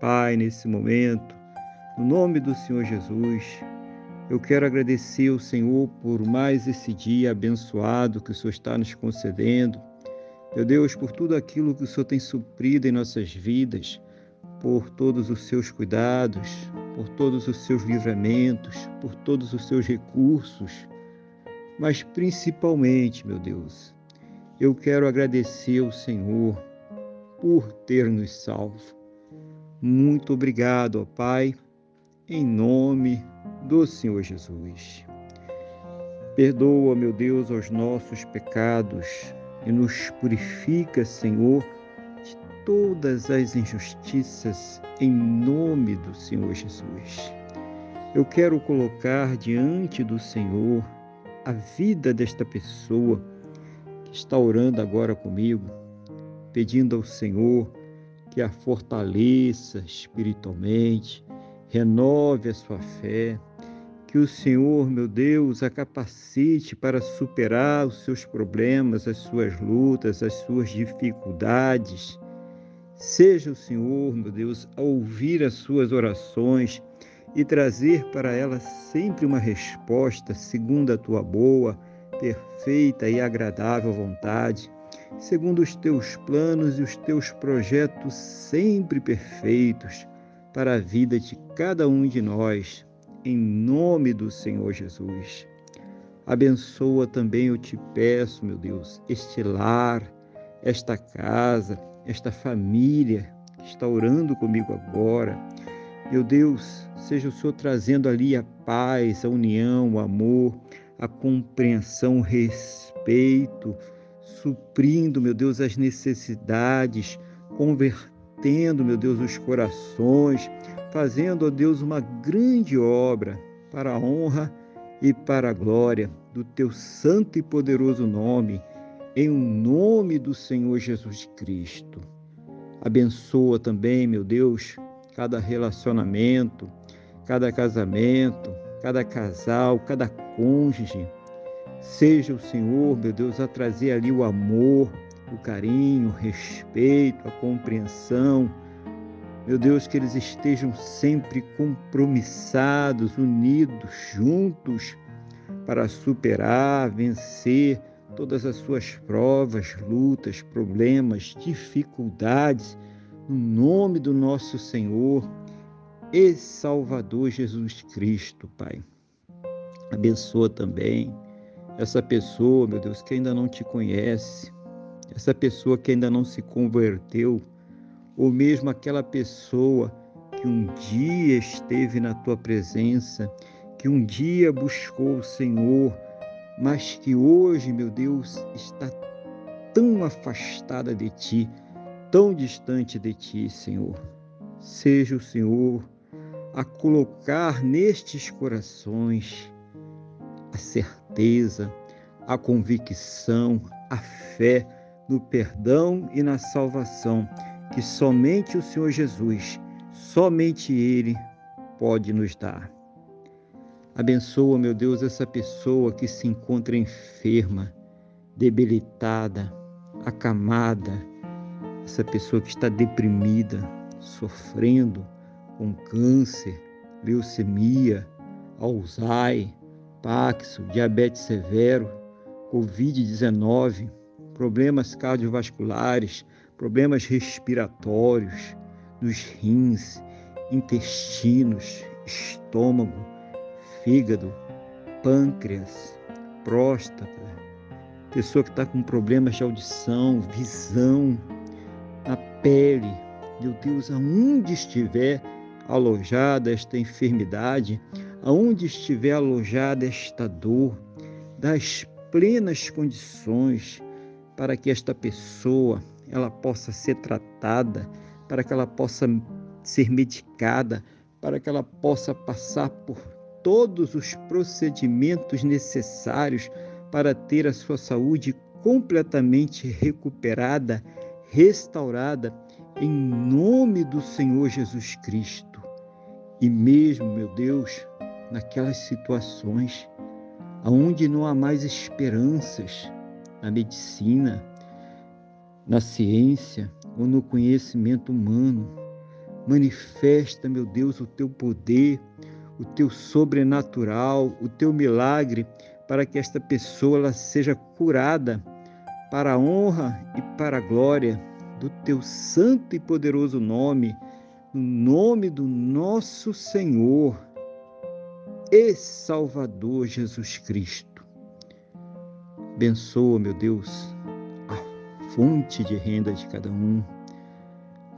Pai, nesse momento, no nome do Senhor Jesus, eu quero agradecer ao Senhor por mais esse dia abençoado que o Senhor está nos concedendo. Meu Deus, por tudo aquilo que o Senhor tem suprido em nossas vidas, por todos os seus cuidados, por todos os seus livramentos, por todos os seus recursos, mas principalmente, meu Deus, eu quero agradecer ao Senhor por ter nos salvo. Muito obrigado, ó Pai, em nome do Senhor Jesus. Perdoa, meu Deus, os nossos pecados e nos purifica, Senhor, de todas as injustiças, em nome do Senhor Jesus. Eu quero colocar diante do Senhor a vida desta pessoa que está orando agora comigo, pedindo ao Senhor que a fortaleça espiritualmente, renove a sua fé, que o Senhor, meu Deus, a capacite para superar os seus problemas, as suas lutas, as suas dificuldades. Seja o Senhor, meu Deus, a ouvir as suas orações e trazer para elas sempre uma resposta segundo a tua boa, perfeita e agradável vontade segundo os teus planos e os teus projetos sempre perfeitos para a vida de cada um de nós, em nome do Senhor Jesus. Abençoa também, eu te peço, meu Deus, este lar, esta casa, esta família que está orando comigo agora. Meu Deus, seja o Senhor trazendo ali a paz, a união, o amor, a compreensão, o respeito, suprindo, meu Deus, as necessidades, convertendo, meu Deus, os corações, fazendo, ó Deus, uma grande obra para a honra e para a glória do teu santo e poderoso nome, em nome do Senhor Jesus Cristo. Abençoa também, meu Deus, cada relacionamento, cada casamento, cada casal, cada cônjuge Seja o Senhor, meu Deus, a trazer ali o amor, o carinho, o respeito, a compreensão. Meu Deus, que eles estejam sempre compromissados, unidos, juntos, para superar, vencer todas as suas provas, lutas, problemas, dificuldades, no nome do nosso Senhor e Salvador Jesus Cristo, Pai. Abençoa também essa pessoa, meu Deus, que ainda não te conhece, essa pessoa que ainda não se converteu, ou mesmo aquela pessoa que um dia esteve na tua presença, que um dia buscou o Senhor, mas que hoje, meu Deus, está tão afastada de ti, tão distante de ti, Senhor. Seja o Senhor a colocar nestes corações a certeza, a convicção, a fé no perdão e na salvação que somente o Senhor Jesus, somente Ele pode nos dar. Abençoa, meu Deus, essa pessoa que se encontra enferma, debilitada, acamada, essa pessoa que está deprimida, sofrendo com câncer, leucemia, Alzheimer, Paxo, diabetes severo, Covid-19, problemas cardiovasculares, problemas respiratórios, dos rins, intestinos, estômago, fígado, pâncreas, próstata, pessoa que está com problemas de audição, visão, na pele. Meu Deus, aonde estiver alojada esta enfermidade, aonde estiver alojada esta dor, das plenas condições para que esta pessoa ela possa ser tratada, para que ela possa ser medicada, para que ela possa passar por todos os procedimentos necessários para ter a sua saúde completamente recuperada, restaurada, em nome do Senhor Jesus Cristo. E mesmo, meu Deus, naquelas situações onde não há mais esperanças na medicina, na ciência ou no conhecimento humano, manifesta, meu Deus, o teu poder, o teu sobrenatural, o teu milagre, para que esta pessoa ela seja curada para a honra e para a glória do teu santo e poderoso nome, no nome do nosso Senhor e Salvador Jesus Cristo. Abençoa, meu Deus, a fonte de renda de cada um.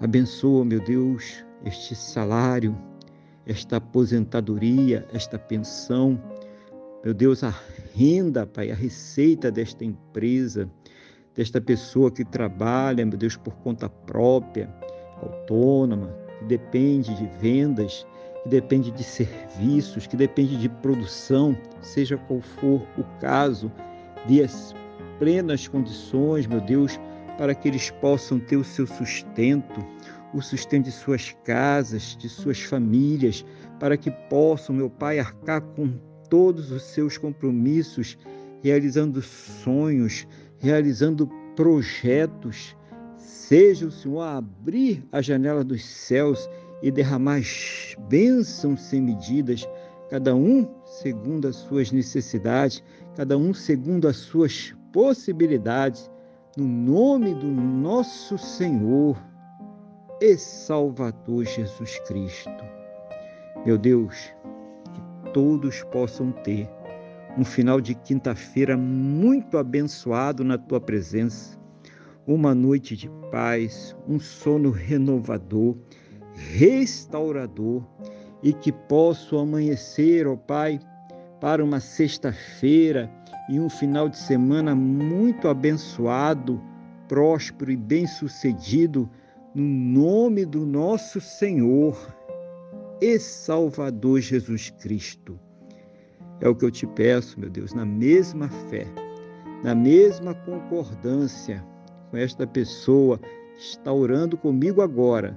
Abençoa, meu Deus, este salário, esta aposentadoria, esta pensão. Meu Deus, a renda, Pai, a receita desta empresa, desta pessoa que trabalha, meu Deus, por conta própria, autônoma, que depende de vendas, que depende de serviços, que depende de produção, seja qual for o caso, dê as plenas condições, meu Deus, para que eles possam ter o seu sustento, o sustento de suas casas, de suas famílias, para que possam, meu Pai, arcar com todos os seus compromissos, realizando sonhos, realizando projetos. Seja o Senhor a abrir a janela dos céus e derramar bênçãos sem medidas, cada um segundo as suas necessidades, cada um segundo as suas possibilidades, no nome do nosso Senhor e Salvador Jesus Cristo. Meu Deus, que todos possam ter um final de quinta-feira muito abençoado na tua presença, uma noite de paz, um sono renovador restaurador e que posso amanhecer, ó Pai, para uma sexta-feira e um final de semana muito abençoado, próspero e bem-sucedido, no nome do nosso Senhor e Salvador Jesus Cristo. É o que eu te peço, meu Deus, na mesma fé, na mesma concordância com esta pessoa que está orando comigo agora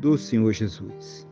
do Senhor Jesus.